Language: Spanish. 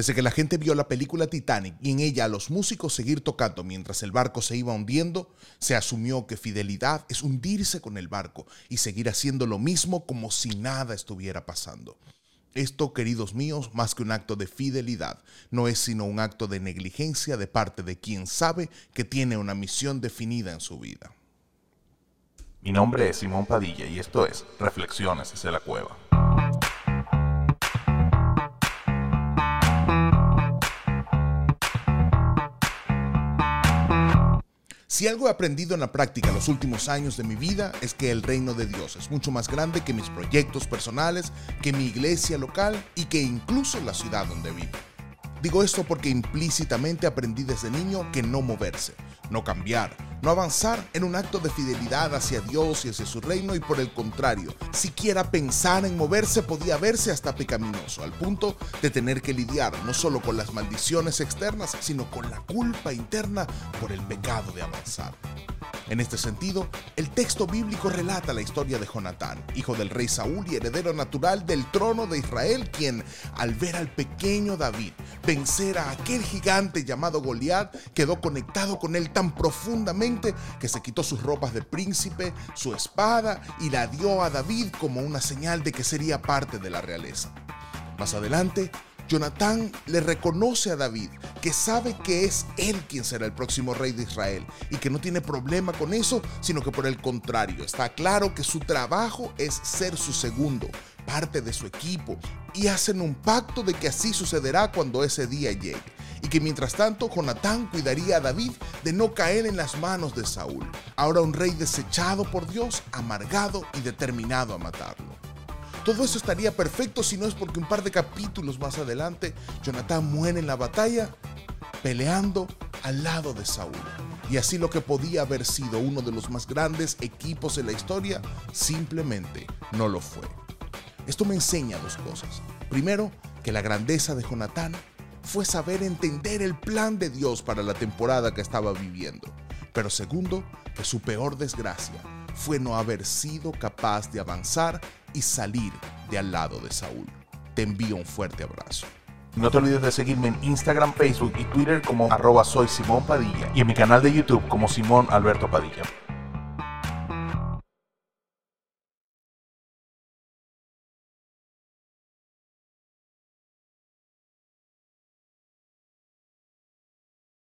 Desde que la gente vio la película Titanic y en ella a los músicos seguir tocando mientras el barco se iba hundiendo, se asumió que fidelidad es hundirse con el barco y seguir haciendo lo mismo como si nada estuviera pasando. Esto, queridos míos, más que un acto de fidelidad, no es sino un acto de negligencia de parte de quien sabe que tiene una misión definida en su vida. Mi nombre es Simón Padilla y esto es Reflexiones desde la Cueva. Si algo he aprendido en la práctica los últimos años de mi vida es que el reino de Dios es mucho más grande que mis proyectos personales, que mi iglesia local y que incluso la ciudad donde vivo. Digo esto porque implícitamente aprendí desde niño que no moverse, no cambiar, no avanzar en un acto de fidelidad hacia Dios y hacia su reino y por el contrario, siquiera pensar en moverse podía verse hasta pecaminoso, al punto de tener que lidiar no solo con las maldiciones externas, sino con la culpa interna por el pecado de avanzar. En este sentido, el texto bíblico relata la historia de Jonatán, hijo del rey Saúl y heredero natural del trono de Israel, quien, al ver al pequeño David vencer a aquel gigante llamado Goliat, quedó conectado con él tan profundamente que se quitó sus ropas de príncipe, su espada y la dio a David como una señal de que sería parte de la realeza. Más adelante, Jonatán le reconoce a David que sabe que es él quien será el próximo rey de Israel y que no tiene problema con eso, sino que por el contrario, está claro que su trabajo es ser su segundo, parte de su equipo, y hacen un pacto de que así sucederá cuando ese día llegue, y que mientras tanto Jonatán cuidaría a David de no caer en las manos de Saúl, ahora un rey desechado por Dios, amargado y determinado a matarlo. Todo eso estaría perfecto si no es porque un par de capítulos más adelante, Jonathan muere en la batalla peleando al lado de Saúl. Y así lo que podía haber sido uno de los más grandes equipos en la historia, simplemente no lo fue. Esto me enseña dos cosas. Primero, que la grandeza de Jonatán fue saber entender el plan de Dios para la temporada que estaba viviendo. Pero segundo, que su peor desgracia fue no haber sido capaz de avanzar y salir de al lado de Saúl. Te envío un fuerte abrazo. No te olvides de seguirme en Instagram, Facebook y Twitter como arroba soy Simón Padilla y en mi canal de YouTube como Simón Alberto Padilla.